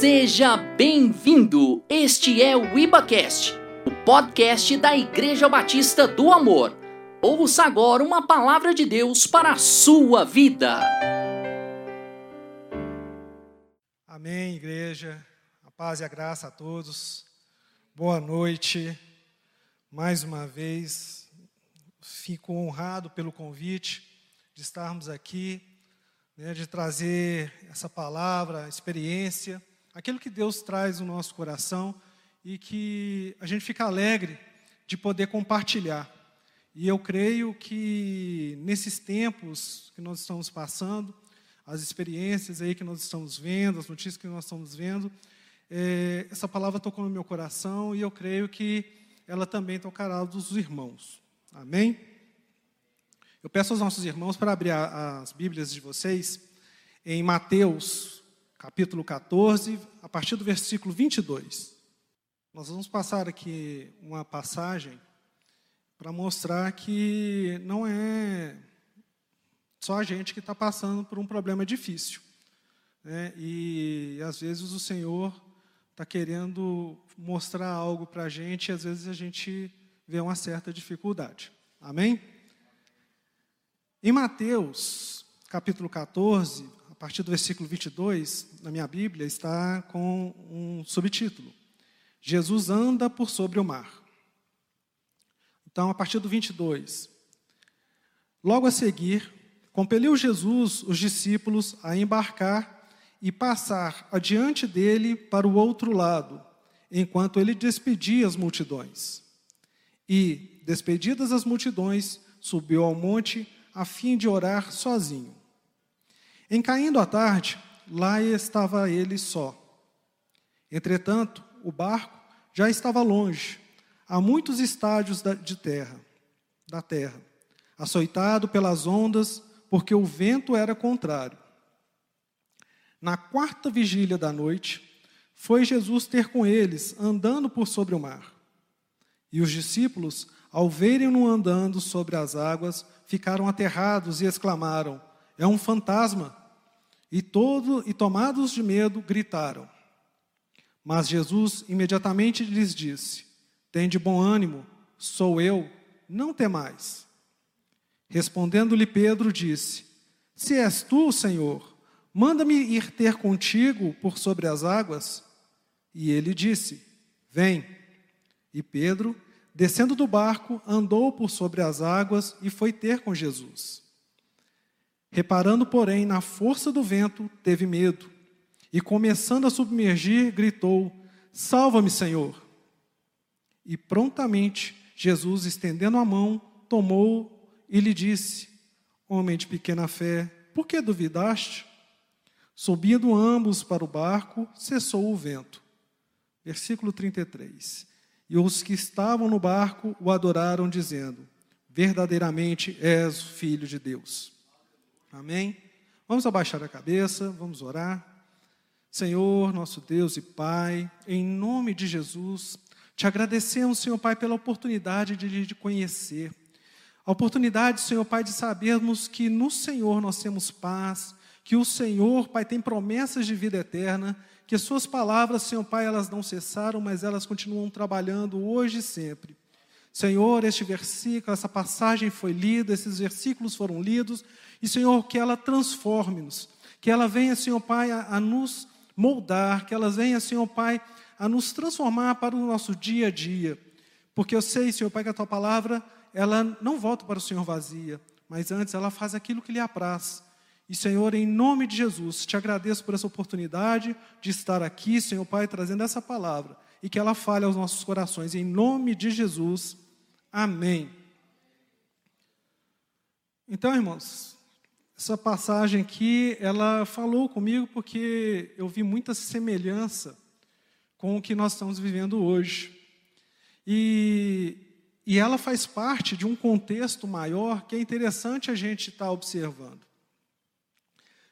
Seja bem-vindo! Este é o IbaCast, o podcast da Igreja Batista do Amor. Ouça agora uma palavra de Deus para a sua vida. Amém, igreja. A paz e a graça a todos. Boa noite. Mais uma vez, fico honrado pelo convite de estarmos aqui, né, de trazer essa palavra, experiência aquilo que Deus traz no nosso coração e que a gente fica alegre de poder compartilhar. E eu creio que nesses tempos que nós estamos passando, as experiências aí que nós estamos vendo, as notícias que nós estamos vendo, é, essa palavra tocou no meu coração e eu creio que ela também tocará dos irmãos. Amém? Eu peço aos nossos irmãos para abrir as Bíblias de vocês em Mateus capítulo 14, a partir do versículo 22. Nós vamos passar aqui uma passagem para mostrar que não é só a gente que está passando por um problema difícil. Né? E às vezes o Senhor está querendo mostrar algo para a gente e às vezes a gente vê uma certa dificuldade. Amém? Em Mateus, capítulo 14, partir do versículo 22, na minha Bíblia, está com um subtítulo: Jesus anda por sobre o mar. Então, a partir do 22. Logo a seguir, compeliu Jesus os discípulos a embarcar e passar adiante dele para o outro lado, enquanto ele despedia as multidões. E, despedidas as multidões, subiu ao monte a fim de orar sozinho. Em caindo a tarde, lá estava ele só. Entretanto, o barco já estava longe, a muitos estádios de terra, da terra, açoitado pelas ondas, porque o vento era contrário. Na quarta vigília da noite, foi Jesus ter com eles, andando por sobre o mar. E os discípulos, ao verem-no andando sobre as águas, ficaram aterrados e exclamaram: É um fantasma! E todo e tomados de medo gritaram. Mas Jesus imediatamente lhes disse: Tende bom ânimo, sou eu, não temais. Respondendo-lhe Pedro, disse: Se és tu, Senhor, manda-me ir ter contigo por sobre as águas. E ele disse: Vem. E Pedro, descendo do barco, andou por sobre as águas e foi ter com Jesus. Reparando, porém, na força do vento, teve medo e, começando a submergir, gritou: Salva-me, Senhor! E prontamente Jesus, estendendo a mão, tomou e lhe disse: Homem de pequena fé, por que duvidaste? Subindo ambos para o barco, cessou o vento. Versículo 33. E os que estavam no barco o adoraram, dizendo: Verdadeiramente és o Filho de Deus. Amém? Vamos abaixar a cabeça, vamos orar. Senhor, nosso Deus e Pai, em nome de Jesus, te agradecemos, Senhor Pai, pela oportunidade de lhe conhecer. A oportunidade, Senhor Pai, de sabermos que no Senhor nós temos paz, que o Senhor, Pai, tem promessas de vida eterna, que as suas palavras, Senhor Pai, elas não cessaram, mas elas continuam trabalhando hoje e sempre. Senhor, este versículo, essa passagem foi lida, esses versículos foram lidos, e, Senhor, que ela transforme-nos, que ela venha, Senhor Pai, a, a nos moldar, que ela venha, Senhor Pai, a nos transformar para o nosso dia a dia. Porque eu sei, Senhor Pai, que a tua palavra, ela não volta para o Senhor vazia, mas antes ela faz aquilo que lhe apraz. E, Senhor, em nome de Jesus, te agradeço por essa oportunidade de estar aqui, Senhor Pai, trazendo essa palavra e que ela fale aos nossos corações. Em nome de Jesus, amém. Então, irmãos, essa passagem aqui, ela falou comigo porque eu vi muita semelhança com o que nós estamos vivendo hoje. E, e ela faz parte de um contexto maior que é interessante a gente estar tá observando.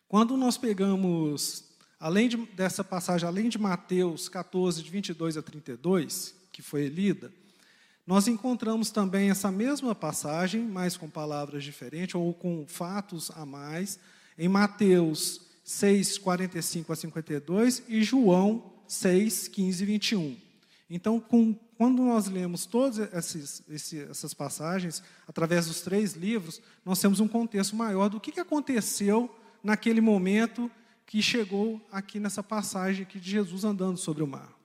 Quando nós pegamos, além de, dessa passagem, além de Mateus 14, de 22 a 32, que foi lida, nós encontramos também essa mesma passagem, mas com palavras diferentes ou com fatos a mais, em Mateus 6, 45 a 52 e João 6, 15 e 21. Então, com, quando nós lemos todas esses, essas passagens, através dos três livros, nós temos um contexto maior do que, que aconteceu naquele momento que chegou aqui nessa passagem aqui de Jesus andando sobre o mar.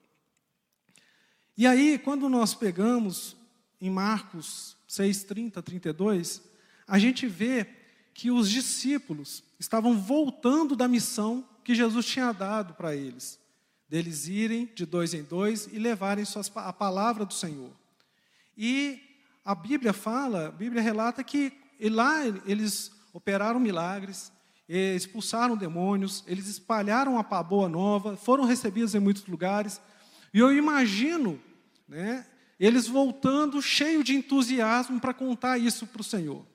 E aí, quando nós pegamos em Marcos 6, 30, 32, a gente vê que os discípulos estavam voltando da missão que Jesus tinha dado para eles, deles irem de dois em dois e levarem suas, a palavra do Senhor. E a Bíblia fala, a Bíblia relata que lá eles operaram milagres, expulsaram demônios, eles espalharam a boa nova, foram recebidos em muitos lugares. E eu imagino né, eles voltando cheio de entusiasmo para contar isso para o Senhor.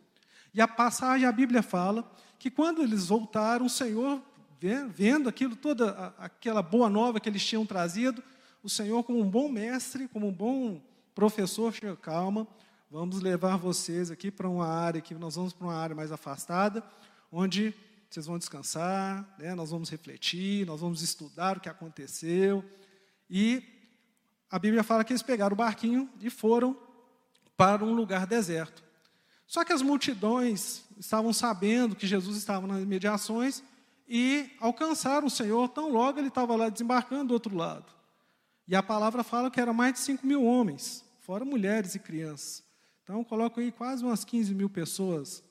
E a passagem, a Bíblia fala que quando eles voltaram, o Senhor, vendo aquilo, toda aquela boa nova que eles tinham trazido, o Senhor, como um bom mestre, como um bom professor, chega, calma, vamos levar vocês aqui para uma área que nós vamos para uma área mais afastada, onde vocês vão descansar, né? nós vamos refletir, nós vamos estudar o que aconteceu. E a Bíblia fala que eles pegaram o barquinho e foram para um lugar deserto. Só que as multidões estavam sabendo que Jesus estava nas mediações e alcançaram o Senhor, tão logo ele estava lá desembarcando do outro lado. E a palavra fala que era mais de 5 mil homens, fora mulheres e crianças. Então, coloco aí quase umas 15 mil pessoas.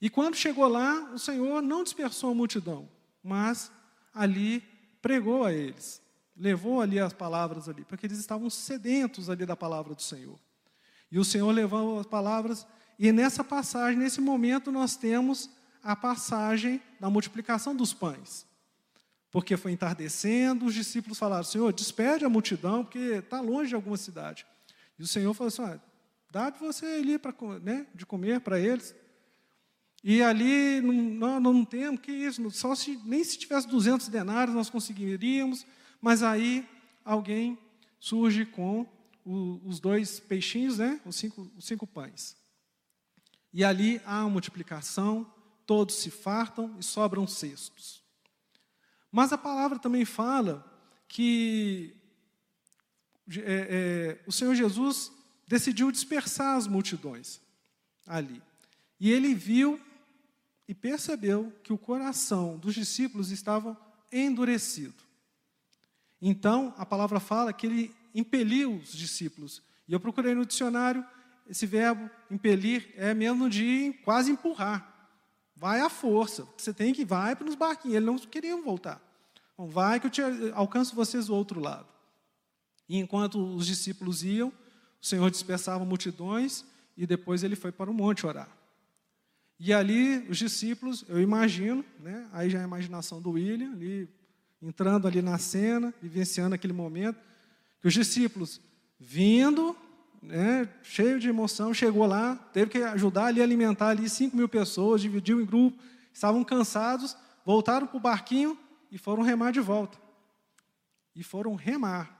E quando chegou lá, o Senhor não dispersou a multidão, mas ali pregou a eles levou ali as palavras ali, porque eles estavam sedentos ali da palavra do Senhor. E o Senhor levou as palavras, e nessa passagem, nesse momento, nós temos a passagem da multiplicação dos pães. Porque foi entardecendo, os discípulos falaram: Senhor, despede a multidão, porque está longe de alguma cidade. E o Senhor falou assim: ah, dá de você ali pra, né, de comer para eles. E ali, não, não, não temos, que isso, só se, nem se tivesse 200 denários nós conseguiríamos. Mas aí alguém surge com o, os dois peixinhos, né? os, cinco, os cinco pães. E ali há uma multiplicação, todos se fartam e sobram cestos. Mas a palavra também fala que é, é, o Senhor Jesus decidiu dispersar as multidões ali. E ele viu e percebeu que o coração dos discípulos estava endurecido. Então, a palavra fala que ele impeliu os discípulos. E eu procurei no dicionário, esse verbo impelir é mesmo de quase empurrar. Vai à força. Você tem que ir, vai para os barquinhos. Eles não queriam voltar. Então, vai que eu te alcanço vocês do outro lado. E enquanto os discípulos iam, o Senhor dispersava multidões e depois ele foi para o monte orar. E ali os discípulos, eu imagino, né, aí já é a imaginação do William, ali entrando ali na cena, vivenciando aquele momento, que os discípulos vindo, né, cheio de emoção, chegou lá, teve que ajudar ali a alimentar ali 5 mil pessoas, dividiu em grupo, estavam cansados, voltaram para o barquinho e foram remar de volta. E foram remar.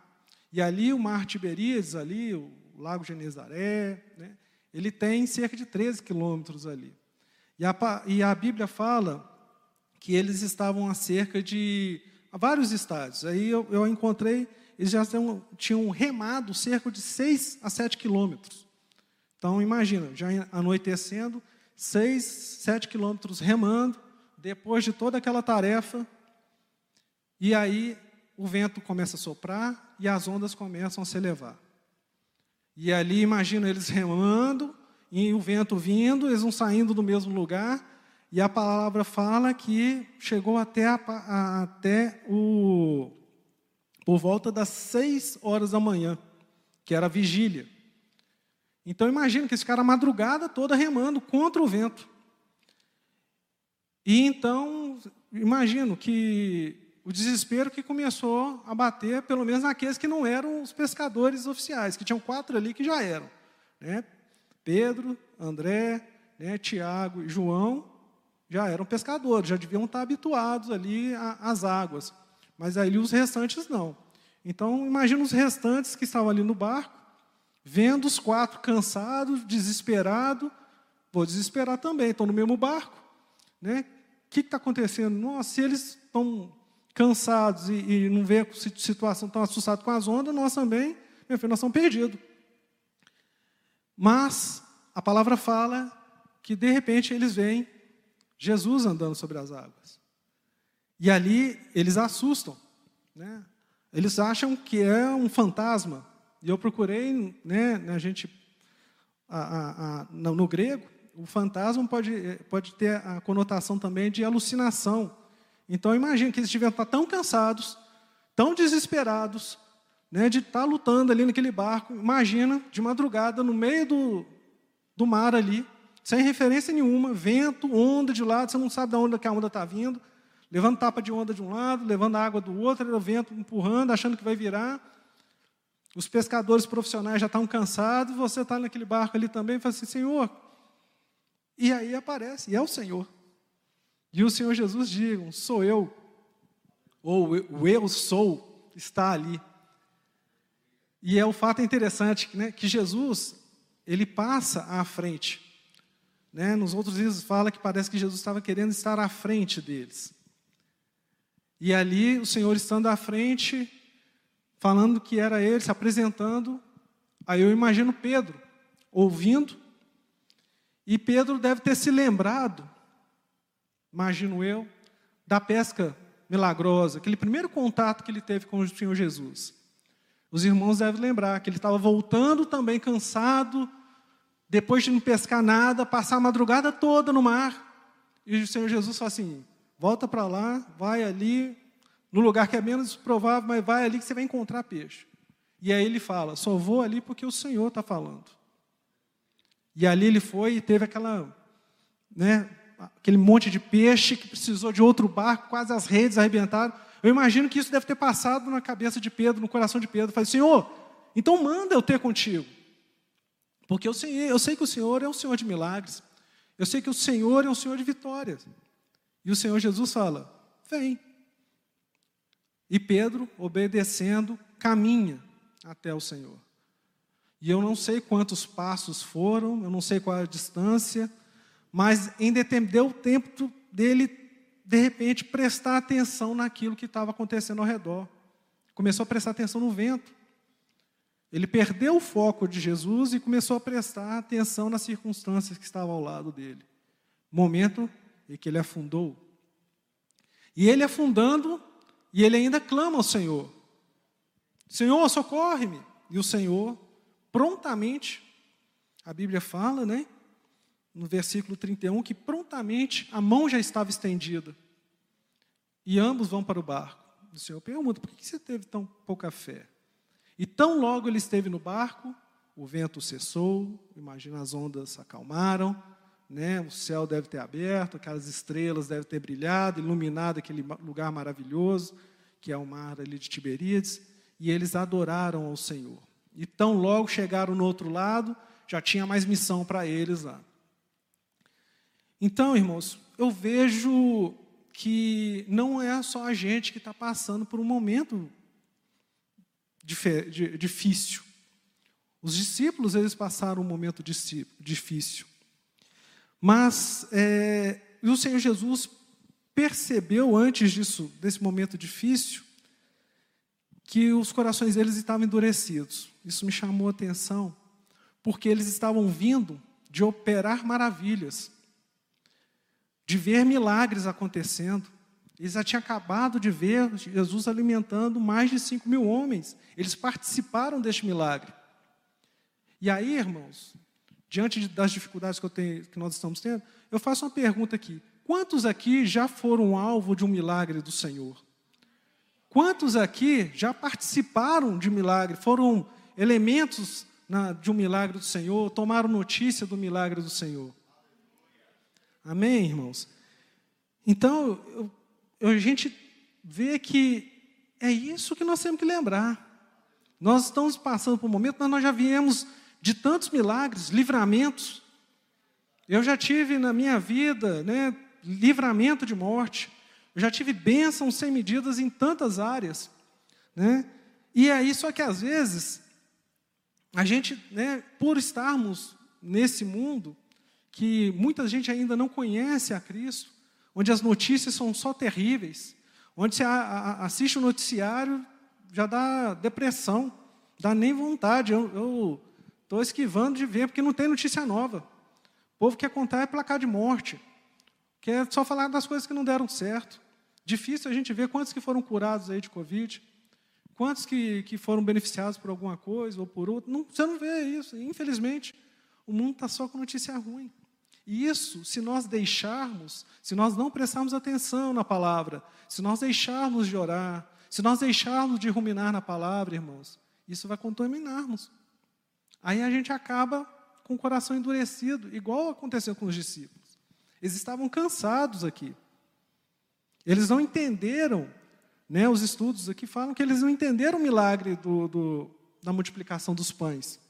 E ali o mar Tiberíades, ali, o Lago Genezaré, né, ele tem cerca de 13 quilômetros ali. E a, e a Bíblia fala que eles estavam a cerca de vários estádios. Aí eu, eu encontrei, eles já tinham, tinham remado cerca de 6 a 7 quilômetros. Então, imagina, já anoitecendo, 6, 7 quilômetros remando, depois de toda aquela tarefa, e aí o vento começa a soprar e as ondas começam a se elevar. E ali, imagina eles remando, e o vento vindo, eles vão saindo do mesmo lugar, e a palavra fala que chegou até, a, até o, por volta das seis horas da manhã, que era a vigília. Então imagina que esse cara a madrugada toda remando contra o vento. E então, imagino que o desespero que começou a bater, pelo menos naqueles que não eram os pescadores oficiais, que tinham quatro ali que já eram. Né? Pedro, André, né, Tiago e João, já eram pescadores, já deviam estar habituados ali às águas. Mas aí os restantes não. Então, imagina os restantes que estavam ali no barco, vendo os quatro cansados, desesperados. Vou desesperar também, estou no mesmo barco. Né? que está acontecendo? Nossa, se eles estão cansados e, e não vê a situação, estão assustados com as ondas, nós também, meu filho, nós estamos perdidos. Mas a palavra fala que de repente eles veem Jesus andando sobre as águas. E ali eles assustam. Né? Eles acham que é um fantasma. E eu procurei, né, a gente, a, a, a, no, grego, o fantasma pode, pode ter a conotação também de alucinação. Então imagina que eles estiveram tão cansados, tão desesperados, né, de estar lutando ali naquele barco. Imagina, de madrugada, no meio do, do mar ali, sem referência nenhuma, vento, onda de lado, você não sabe de onde que a onda está vindo, levando tapa de onda de um lado, levando água do outro, o vento empurrando, achando que vai virar. Os pescadores profissionais já estão cansados, você está naquele barco ali também e fala assim, Senhor. E aí aparece, e é o Senhor. E o Senhor Jesus diz, sou eu, ou o eu sou, está ali. E é o fato interessante né, que Jesus, ele passa à frente. Né? Nos outros livros fala que parece que Jesus estava querendo estar à frente deles. E ali o Senhor estando à frente, falando que era ele, se apresentando, aí eu imagino Pedro ouvindo, e Pedro deve ter se lembrado, imagino eu, da pesca milagrosa, aquele primeiro contato que ele teve com o Senhor Jesus. Os irmãos devem lembrar que ele estava voltando também cansado, depois de não pescar nada, passar a madrugada toda no mar. E o Senhor Jesus fala assim: volta para lá, vai ali, no lugar que é menos provável, mas vai ali que você vai encontrar peixe. E aí ele fala: só vou ali porque o Senhor está falando. E ali ele foi e teve aquela, né, aquele monte de peixe que precisou de outro barco, quase as redes arrebentaram. Eu imagino que isso deve ter passado na cabeça de Pedro, no coração de Pedro. Falei, Senhor, então manda eu ter contigo. Porque eu sei, eu sei que o Senhor é um Senhor de milagres. Eu sei que o Senhor é um Senhor de vitórias. E o Senhor Jesus fala: vem. E Pedro, obedecendo, caminha até o Senhor. E eu não sei quantos passos foram, eu não sei qual é a distância, mas em deu tempo dele, de repente, prestar atenção naquilo que estava acontecendo ao redor. Começou a prestar atenção no vento. Ele perdeu o foco de Jesus e começou a prestar atenção nas circunstâncias que estavam ao lado dele. Momento em que ele afundou. E ele afundando, e ele ainda clama ao Senhor: Senhor, socorre-me. E o Senhor, prontamente, a Bíblia fala, né? No versículo 31, que prontamente a mão já estava estendida. E ambos vão para o barco. O Senhor pergunta: por que você teve tão pouca fé? E tão logo ele esteve no barco, o vento cessou, imagina as ondas acalmaram, né? o céu deve ter aberto, aquelas estrelas devem ter brilhado, iluminado aquele lugar maravilhoso, que é o mar ali de Tiberíades, e eles adoraram ao Senhor. E tão logo chegaram no outro lado, já tinha mais missão para eles lá. Então, irmãos, eu vejo que não é só a gente que está passando por um momento difícil. Os discípulos, eles passaram um momento difícil. Mas é, o Senhor Jesus percebeu antes disso, desse momento difícil, que os corações deles estavam endurecidos. Isso me chamou a atenção, porque eles estavam vindo de operar maravilhas, de ver milagres acontecendo. Eles já tinham acabado de ver Jesus alimentando mais de 5 mil homens. Eles participaram deste milagre. E aí, irmãos, diante das dificuldades que, eu tenho, que nós estamos tendo, eu faço uma pergunta aqui. Quantos aqui já foram alvo de um milagre do Senhor? Quantos aqui já participaram de milagre, foram elementos na, de um milagre do Senhor, tomaram notícia do milagre do Senhor? Amém, irmãos? Então, eu a gente vê que é isso que nós temos que lembrar. Nós estamos passando por um momento, mas nós já viemos de tantos milagres, livramentos. Eu já tive na minha vida né, livramento de morte. Eu já tive bênçãos sem medidas em tantas áreas. Né? E aí, só que às vezes, a gente, né, por estarmos nesse mundo, que muita gente ainda não conhece a Cristo, onde as notícias são só terríveis, onde você assiste o noticiário, já dá depressão, dá nem vontade. Eu estou esquivando de ver, porque não tem notícia nova. O povo quer contar é placar de morte, quer só falar das coisas que não deram certo. Difícil a gente ver quantos que foram curados aí de Covid, quantos que, que foram beneficiados por alguma coisa ou por outra. Não, você não vê isso, infelizmente. O mundo está só com notícia ruim. E isso, se nós deixarmos, se nós não prestarmos atenção na palavra, se nós deixarmos de orar, se nós deixarmos de ruminar na palavra, irmãos, isso vai contaminar-nos. Aí a gente acaba com o coração endurecido, igual aconteceu com os discípulos. Eles estavam cansados aqui. Eles não entenderam, né, os estudos aqui falam que eles não entenderam o milagre do, do, da multiplicação dos pães.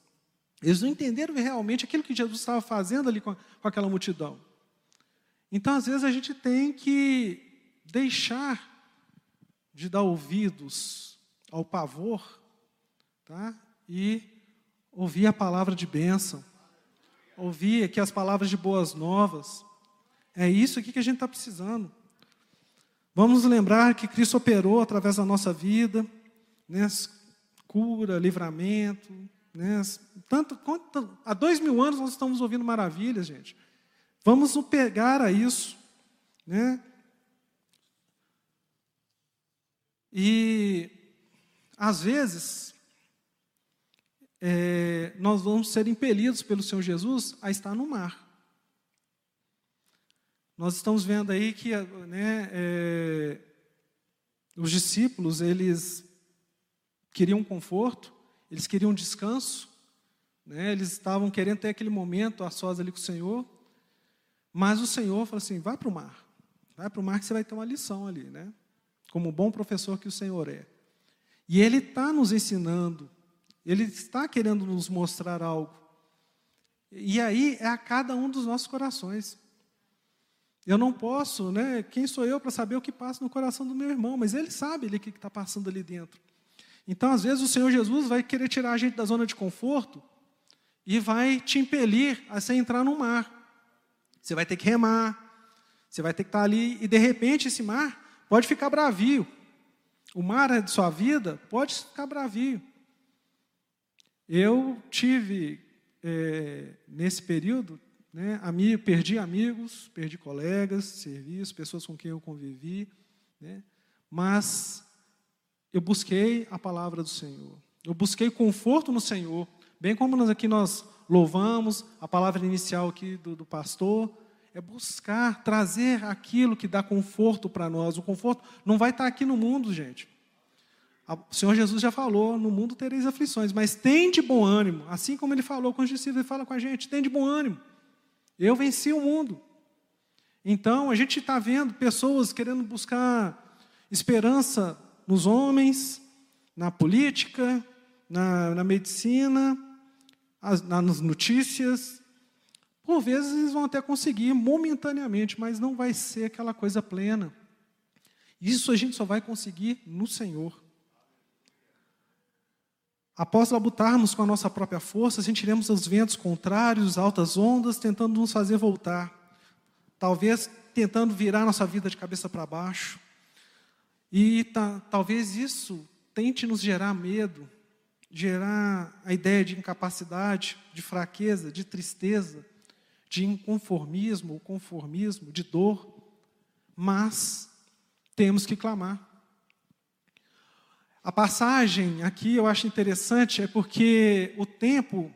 Eles não entenderam realmente aquilo que Jesus estava fazendo ali com, com aquela multidão. Então, às vezes, a gente tem que deixar de dar ouvidos ao pavor tá? e ouvir a palavra de bênção, ouvir aqui as palavras de boas novas. É isso aqui que a gente está precisando. Vamos lembrar que Cristo operou através da nossa vida, né? cura, livramento, né? Tanto, quanto, há dois mil anos nós estamos ouvindo maravilhas, gente. Vamos nos pegar a isso. Né? E, às vezes, é, nós vamos ser impelidos pelo Senhor Jesus a estar no mar. Nós estamos vendo aí que né, é, os discípulos, eles queriam conforto, eles queriam descanso, né? eles estavam querendo ter aquele momento a sós ali com o Senhor, mas o Senhor falou assim: vai para o mar, vai para o mar que você vai ter uma lição ali, né? como bom professor que o Senhor é. E Ele está nos ensinando, Ele está querendo nos mostrar algo. E aí é a cada um dos nossos corações. Eu não posso, né? Quem sou eu para saber o que passa no coração do meu irmão? Mas ele sabe ele, o que está passando ali dentro. Então, às vezes, o Senhor Jesus vai querer tirar a gente da zona de conforto e vai te impelir a você entrar no mar. Você vai ter que remar, você vai ter que estar ali, e de repente esse mar pode ficar bravio. O mar de sua vida pode ficar bravio. Eu tive, é, nesse período, né, amigo, perdi amigos, perdi colegas, serviço, pessoas com quem eu convivi, né, mas eu busquei a palavra do Senhor. Eu busquei conforto no Senhor, bem como nós aqui nós louvamos a palavra inicial aqui do, do pastor, é buscar trazer aquilo que dá conforto para nós. O conforto não vai estar aqui no mundo, gente. O Senhor Jesus já falou: no mundo tereis aflições, mas tem de bom ânimo. Assim como ele falou com os discípulos, ele fala com a gente: tem de bom ânimo. Eu venci o mundo. Então, a gente está vendo pessoas querendo buscar esperança nos homens, na política, na, na medicina, as, nas notícias. Por vezes eles vão até conseguir momentaneamente, mas não vai ser aquela coisa plena. Isso a gente só vai conseguir no Senhor. Após labutarmos com a nossa própria força, sentiremos os ventos contrários, altas ondas, tentando nos fazer voltar. Talvez tentando virar nossa vida de cabeça para baixo. E tá, talvez isso tente nos gerar medo, gerar a ideia de incapacidade, de fraqueza, de tristeza, de inconformismo ou conformismo, de dor, mas temos que clamar. A passagem aqui eu acho interessante, é porque o tempo,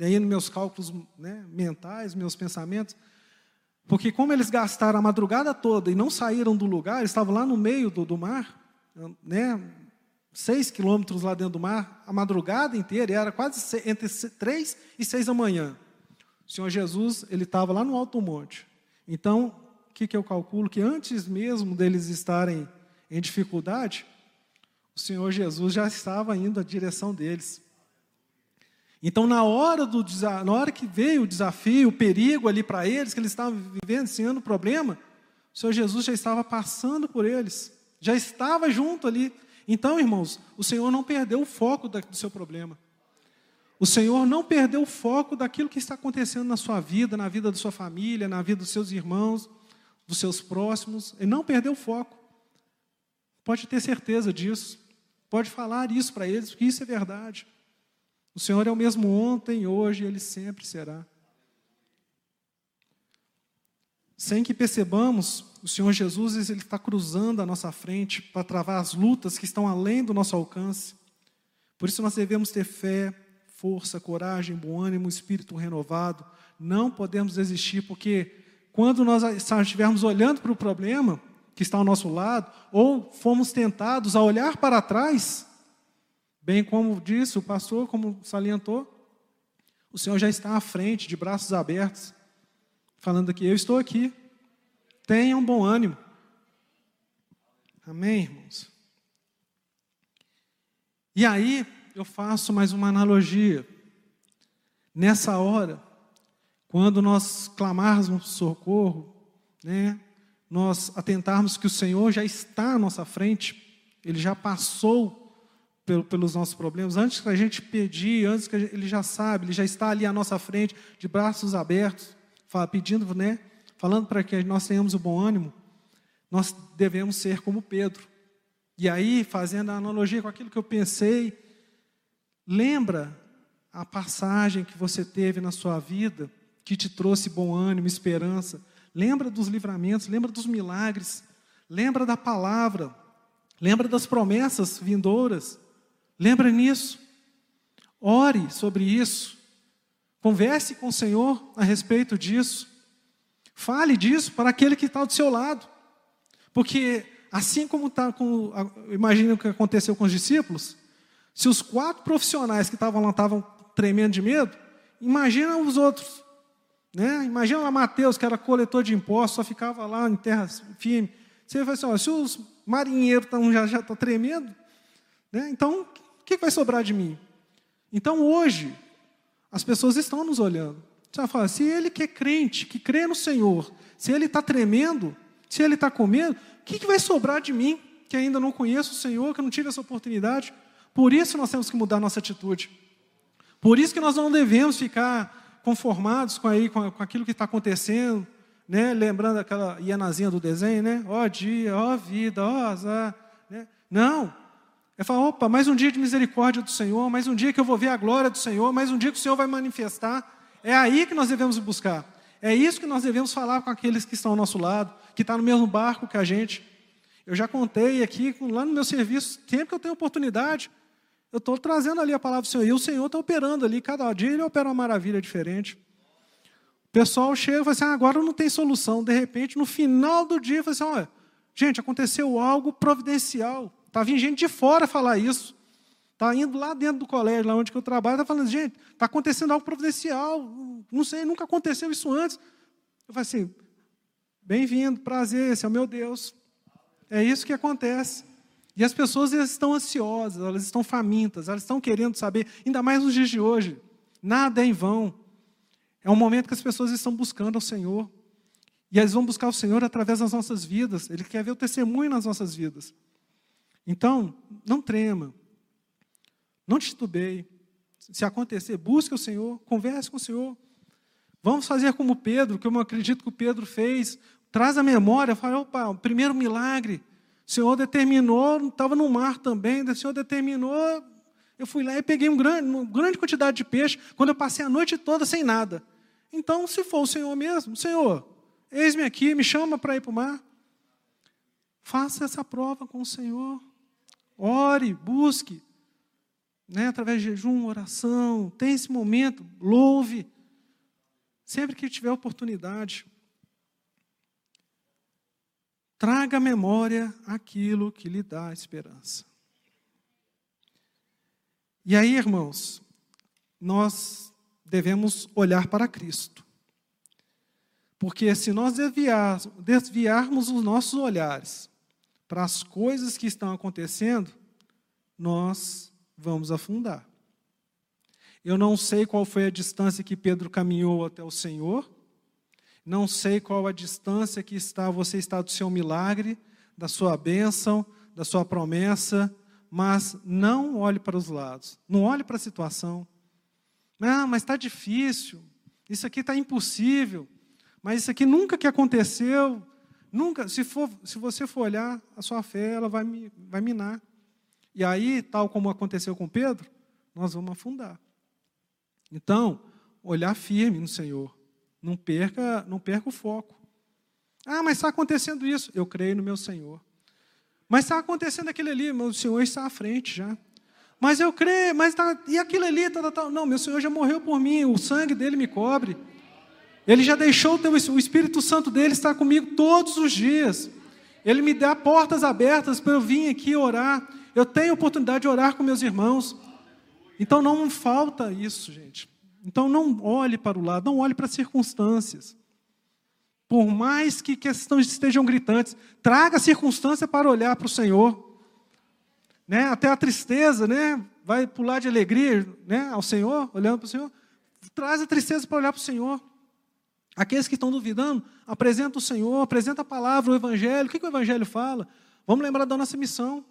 aí nos meus cálculos né, mentais, meus pensamentos, porque como eles gastaram a madrugada toda e não saíram do lugar, eles estavam lá no meio do, do mar, né, seis quilômetros lá dentro do mar, a madrugada inteira, e era quase entre três e seis da manhã. O Senhor Jesus, ele estava lá no alto monte. Então, o que, que eu calculo? Que antes mesmo deles estarem em dificuldade, o Senhor Jesus já estava indo à direção deles. Então, na hora, do, na hora que veio o desafio, o perigo ali para eles, que eles estavam vivenciando o problema, o Senhor Jesus já estava passando por eles, já estava junto ali. Então, irmãos, o Senhor não perdeu o foco do seu problema. O Senhor não perdeu o foco daquilo que está acontecendo na sua vida, na vida da sua família, na vida dos seus irmãos, dos seus próximos e não perder o foco. Pode ter certeza disso. Pode falar isso para eles, porque isso é verdade. O Senhor é o mesmo ontem, hoje e ele sempre será. Sem que percebamos, o Senhor Jesus ele está cruzando a nossa frente para travar as lutas que estão além do nosso alcance. Por isso nós devemos ter fé, força, coragem, bom ânimo, espírito renovado. Não podemos desistir, porque quando nós estivermos olhando para o problema que está ao nosso lado, ou fomos tentados a olhar para trás, bem como disse o pastor, como salientou, o Senhor já está à frente, de braços abertos, falando aqui: Eu estou aqui, tenham bom ânimo. Amém, irmãos? E aí, eu faço mais uma analogia. Nessa hora, quando nós clamarmos socorro, né, nós atentarmos que o Senhor já está à nossa frente, Ele já passou pelos nossos problemas, antes que a gente pedir, antes que Ele já sabe, Ele já está ali à nossa frente, de braços abertos, pedindo, né, falando para que nós tenhamos o bom ânimo, nós devemos ser como Pedro. E aí, fazendo a analogia com aquilo que eu pensei, lembra a passagem que você teve na sua vida, que te trouxe bom ânimo, esperança. Lembra dos livramentos, lembra dos milagres, lembra da palavra, lembra das promessas vindouras. Lembra nisso. Ore sobre isso. Converse com o Senhor a respeito disso. Fale disso para aquele que está do seu lado. Porque assim como está com. Imagina o que aconteceu com os discípulos. Se os quatro profissionais que estavam lá estavam tremendo de medo, imagina os outros. Né? Imagina lá Mateus, que era coletor de impostos, só ficava lá em terra firme. Você vai assim, ó, se os marinheiros tão, já estão tá tremendo, né? então que vai sobrar de mim? Então hoje, as pessoas estão nos olhando. Você vai falar, se ele que é crente, que crê no Senhor, se ele está tremendo, se ele está com medo, o que, que vai sobrar de mim, que ainda não conheço o Senhor, que não tive essa oportunidade? Por isso nós temos que mudar nossa atitude. Por isso que nós não devemos ficar conformados com, aí, com, com aquilo que está acontecendo, né? lembrando aquela hianazinha do desenho, né? Ó dia, ó vida, ó azar. Né? Não. É falar, opa, mais um dia de misericórdia do Senhor, mais um dia que eu vou ver a glória do Senhor, mais um dia que o Senhor vai manifestar. É aí que nós devemos buscar. É isso que nós devemos falar com aqueles que estão ao nosso lado, que estão no mesmo barco que a gente. Eu já contei aqui, lá no meu serviço, sempre que eu tenho oportunidade, eu estou trazendo ali a palavra do Senhor. E o Senhor está operando ali. Cada dia ele opera uma maravilha diferente. O pessoal chega e fala assim: ah, agora não tem solução. De repente, no final do dia, fala assim: olha, gente, aconteceu algo providencial. Está vindo gente de fora falar isso. Está indo lá dentro do colégio, lá onde eu trabalho, está falando, gente, está acontecendo algo providencial. Não sei, nunca aconteceu isso antes. Eu falo assim: bem-vindo, prazer, esse é o meu Deus. É isso que acontece. E as pessoas estão ansiosas, elas estão famintas, elas estão querendo saber, ainda mais nos dias de hoje. Nada é em vão. É um momento que as pessoas estão buscando ao Senhor. E eles vão buscar o Senhor através das nossas vidas. Ele quer ver o testemunho nas nossas vidas. Então, não trema. Não titubeie. Se acontecer, busque o Senhor, converse com o Senhor. Vamos fazer como Pedro, que eu acredito que o Pedro fez. Traz a memória, fala, opa, o primeiro milagre. O Senhor determinou, estava no mar também, o Senhor determinou, eu fui lá e peguei um grande, uma grande quantidade de peixe, quando eu passei a noite toda sem nada. Então, se for o Senhor mesmo, Senhor, eis-me aqui, me chama para ir para o mar. Faça essa prova com o Senhor. Ore, busque, né, através de jejum, oração, tem esse momento, louve. Sempre que tiver oportunidade, Traga à memória aquilo que lhe dá esperança. E aí, irmãos, nós devemos olhar para Cristo. Porque se nós desviar, desviarmos os nossos olhares para as coisas que estão acontecendo, nós vamos afundar. Eu não sei qual foi a distância que Pedro caminhou até o Senhor, não sei qual a distância que está você está do seu milagre, da sua bênção, da sua promessa, mas não olhe para os lados, não olhe para a situação. Ah, mas está difícil, isso aqui está impossível, mas isso aqui nunca que aconteceu. Nunca, se, for, se você for olhar, a sua fé ela vai, vai minar. E aí, tal como aconteceu com Pedro, nós vamos afundar. Então, olhar firme no Senhor. Não perca, não perca o foco. Ah, mas está acontecendo isso. Eu creio no meu Senhor. Mas está acontecendo aquele ali, meu Senhor está à frente já. Mas eu creio, mas tá, e aquilo ali, tá, tá, não, meu Senhor já morreu por mim, o sangue dele me cobre. Ele já deixou o Espírito Santo dele estar comigo todos os dias. Ele me dá portas abertas para eu vir aqui orar. Eu tenho oportunidade de orar com meus irmãos. Então não falta isso, gente. Então não olhe para o lado, não olhe para as circunstâncias. Por mais que questões estejam gritantes, traga a circunstância para olhar para o Senhor. Né? Até a tristeza, né? Vai pular de alegria, né? Ao Senhor, olhando para o Senhor. Traz a tristeza para olhar para o Senhor. Aqueles que estão duvidando, apresenta o Senhor, apresenta a palavra, o Evangelho. O que, que o Evangelho fala? Vamos lembrar da nossa missão.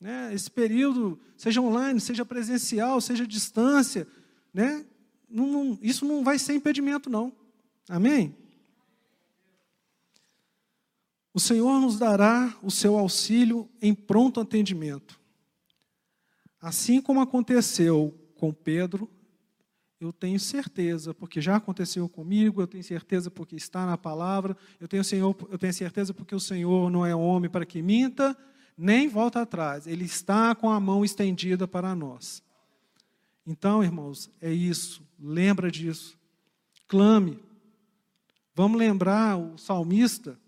Né? Esse período, seja online, seja presencial, seja distância, né? Não, não, isso não vai ser impedimento, não. Amém? O Senhor nos dará o seu auxílio em pronto atendimento. Assim como aconteceu com Pedro, eu tenho certeza, porque já aconteceu comigo, eu tenho certeza porque está na palavra, eu tenho, Senhor, eu tenho certeza porque o Senhor não é homem para que minta, nem volta atrás, Ele está com a mão estendida para nós. Então, irmãos, é isso, lembra disso, clame. Vamos lembrar o salmista,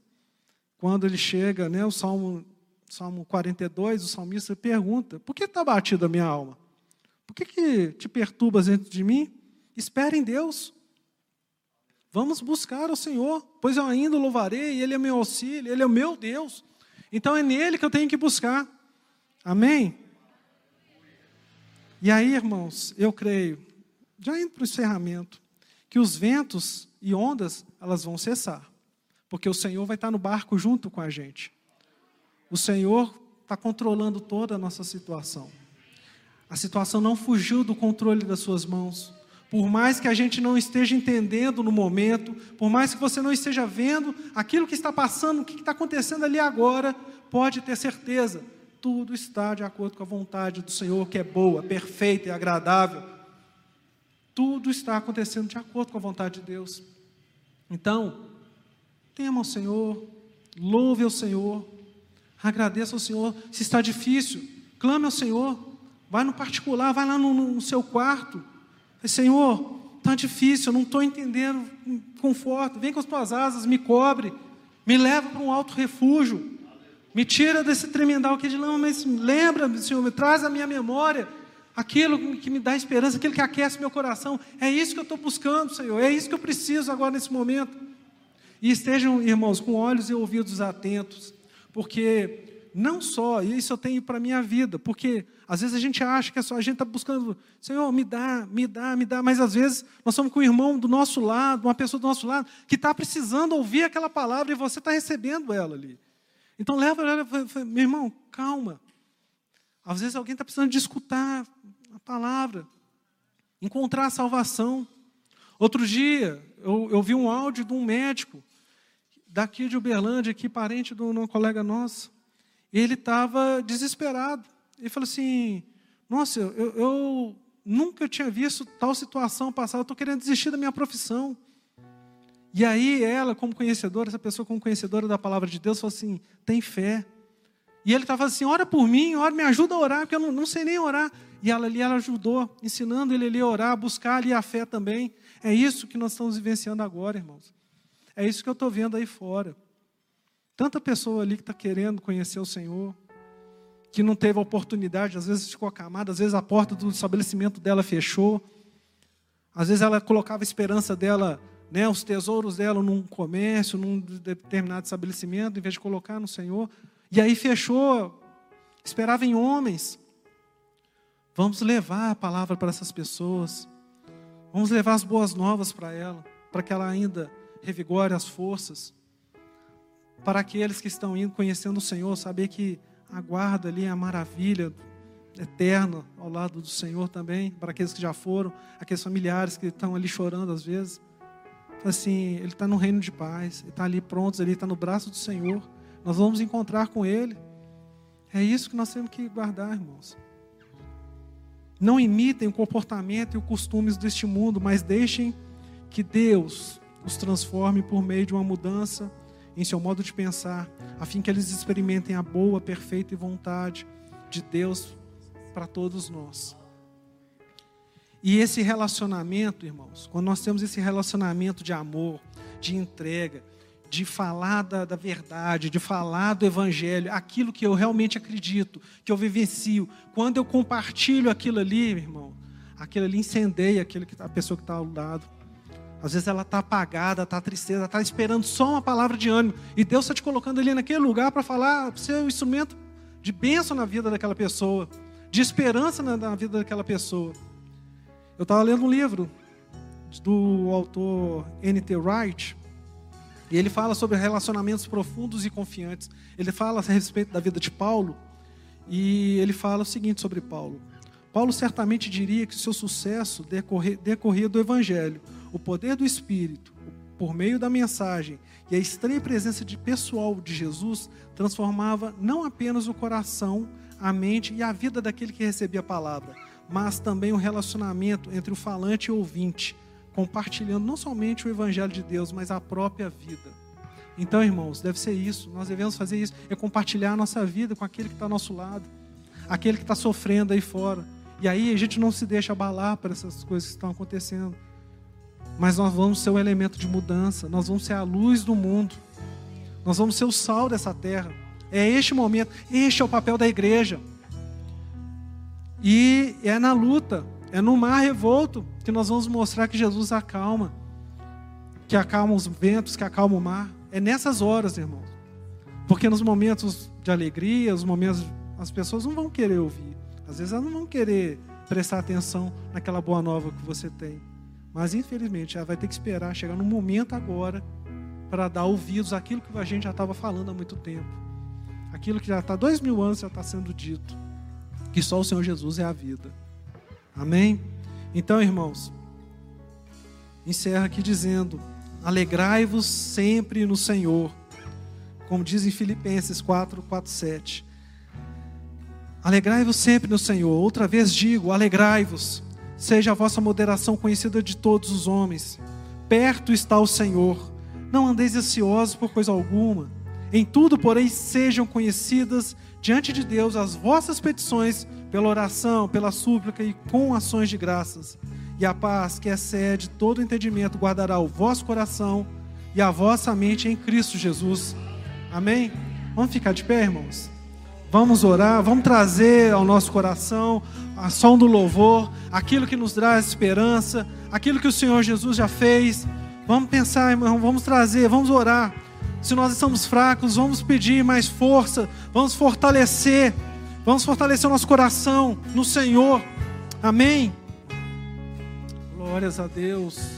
quando ele chega, né, o Salmo, Salmo 42, o salmista pergunta: Por que está batida a minha alma? Por que, que te perturbas dentro de mim? Espere em Deus. Vamos buscar o Senhor, pois eu ainda o louvarei, Ele é meu auxílio, Ele é o meu Deus. Então é nele que eu tenho que buscar. Amém? E aí, irmãos, eu creio, já indo para o encerramento, que os ventos e ondas, elas vão cessar porque o Senhor vai estar no barco junto com a gente. O Senhor está controlando toda a nossa situação. A situação não fugiu do controle das suas mãos. Por mais que a gente não esteja entendendo no momento, por mais que você não esteja vendo aquilo que está passando, o que está acontecendo ali agora, pode ter certeza, tudo está de acordo com a vontade do Senhor, que é boa, perfeita e agradável. Tudo está acontecendo de acordo com a vontade de Deus. Então, Tema ao Senhor, louve ao Senhor, agradeça ao Senhor. Se está difícil, clame ao Senhor. Vai no particular, vai lá no, no seu quarto. Senhor, está difícil, eu não estou entendendo. Conforto, vem com as tuas asas, me cobre, me leva para um alto refúgio. Me tira desse tremendal aqui de lama, mas lembra, Senhor, me traz a minha memória aquilo que me dá esperança, aquilo que aquece meu coração. É isso que eu estou buscando, Senhor. É isso que eu preciso agora nesse momento. E estejam, irmãos, com olhos e ouvidos atentos, porque não só, e isso eu tenho para a minha vida, porque às vezes a gente acha que é só, a gente está buscando, Senhor, me dá, me dá, me dá, mas às vezes nós somos com um irmão do nosso lado, uma pessoa do nosso lado, que está precisando ouvir aquela palavra e você está recebendo ela ali. Então leva, leva, meu irmão, calma. Às vezes alguém está precisando de escutar a palavra, encontrar a salvação. Outro dia, eu, eu vi um áudio de um médico daqui de Uberlândia, aqui, parente de um colega nosso. Ele estava desesperado. Ele falou assim: Nossa, eu, eu nunca tinha visto tal situação passar, eu estou querendo desistir da minha profissão. E aí ela, como conhecedora, essa pessoa como conhecedora da palavra de Deus, falou assim: tem fé. E ele estava assim: ora por mim, ora, me ajuda a orar, porque eu não, não sei nem orar. E ela ali, ela ajudou, ensinando ele ali a orar, buscar ali a fé também. É isso que nós estamos vivenciando agora, irmãos. É isso que eu estou vendo aí fora. Tanta pessoa ali que está querendo conhecer o Senhor, que não teve oportunidade, às vezes ficou acamada, às vezes a porta do estabelecimento dela fechou, às vezes ela colocava a esperança dela, né, os tesouros dela num comércio, num determinado estabelecimento, em vez de colocar no Senhor, e aí fechou, esperava em homens. Vamos levar a palavra para essas pessoas, vamos levar as boas novas para ela, para que ela ainda revigore as forças. Para aqueles que estão indo conhecendo o Senhor, saber que aguarda ali a maravilha eterna ao lado do Senhor também, para aqueles que já foram, aqueles familiares que estão ali chorando às vezes. assim, ele está no reino de paz, ele está ali pronto, ele está no braço do Senhor. Nós vamos encontrar com ele. É isso que nós temos que guardar, irmãos. Não imitem o comportamento e os costumes deste mundo, mas deixem que Deus os transforme por meio de uma mudança em seu modo de pensar, a fim que eles experimentem a boa, perfeita vontade de Deus para todos nós. E esse relacionamento, irmãos, quando nós temos esse relacionamento de amor, de entrega, de falar da, da, verdade, de falar do Evangelho, aquilo que eu realmente acredito, que eu vivencio, quando eu compartilho aquilo ali, irmão, aquilo ali incendeia aquele que, tá, a pessoa que está ao lado. Às vezes ela está apagada, está tristeza, está esperando só uma palavra de ânimo. E Deus está te colocando ali naquele lugar para falar, ser um instrumento de bênção na vida daquela pessoa, de esperança na, na vida daquela pessoa. Eu estava lendo um livro do autor N.T. Wright, e ele fala sobre relacionamentos profundos e confiantes. Ele fala a respeito da vida de Paulo, e ele fala o seguinte sobre Paulo. Paulo certamente diria que seu sucesso decorria, decorria do Evangelho, o poder do Espírito, por meio da mensagem e a estranha presença de pessoal de Jesus transformava não apenas o coração, a mente e a vida daquele que recebia a palavra, mas também o relacionamento entre o falante e o ouvinte, compartilhando não somente o evangelho de Deus, mas a própria vida. Então, irmãos, deve ser isso. Nós devemos fazer isso, é compartilhar a nossa vida com aquele que está ao nosso lado, aquele que está sofrendo aí fora. E aí a gente não se deixa abalar por essas coisas que estão acontecendo. Mas nós vamos ser um elemento de mudança, nós vamos ser a luz do mundo, nós vamos ser o sal dessa terra. É este momento, este é o papel da igreja. E é na luta, é no mar revolto que nós vamos mostrar que Jesus acalma, que acalma os ventos, que acalma o mar. É nessas horas, irmãos. Porque nos momentos de alegria, os momentos as pessoas não vão querer ouvir. Às vezes elas não vão querer prestar atenção naquela boa nova que você tem. Mas infelizmente ela vai ter que esperar chegar no momento agora para dar ouvidos àquilo que a gente já estava falando há muito tempo. Aquilo que já está dois mil anos já está sendo dito que só o Senhor Jesus é a vida. Amém? Então, irmãos, encerra aqui dizendo: alegrai-vos sempre no Senhor, como diz em Filipenses 4, 4, 7. Alegrai-vos sempre no Senhor. Outra vez digo: alegrai-vos. Seja a vossa moderação conhecida de todos os homens. Perto está o Senhor. Não andeis ansiosos por coisa alguma. Em tudo, porém, sejam conhecidas diante de Deus as vossas petições pela oração, pela súplica e com ações de graças. E a paz que excede todo entendimento guardará o vosso coração e a vossa mente em Cristo Jesus. Amém? Vamos ficar de pé, irmãos? Vamos orar, vamos trazer ao nosso coração a som do louvor, aquilo que nos traz esperança, aquilo que o Senhor Jesus já fez. Vamos pensar, irmão, vamos trazer, vamos orar. Se nós estamos fracos, vamos pedir mais força, vamos fortalecer, vamos fortalecer o nosso coração no Senhor. Amém. Glórias a Deus.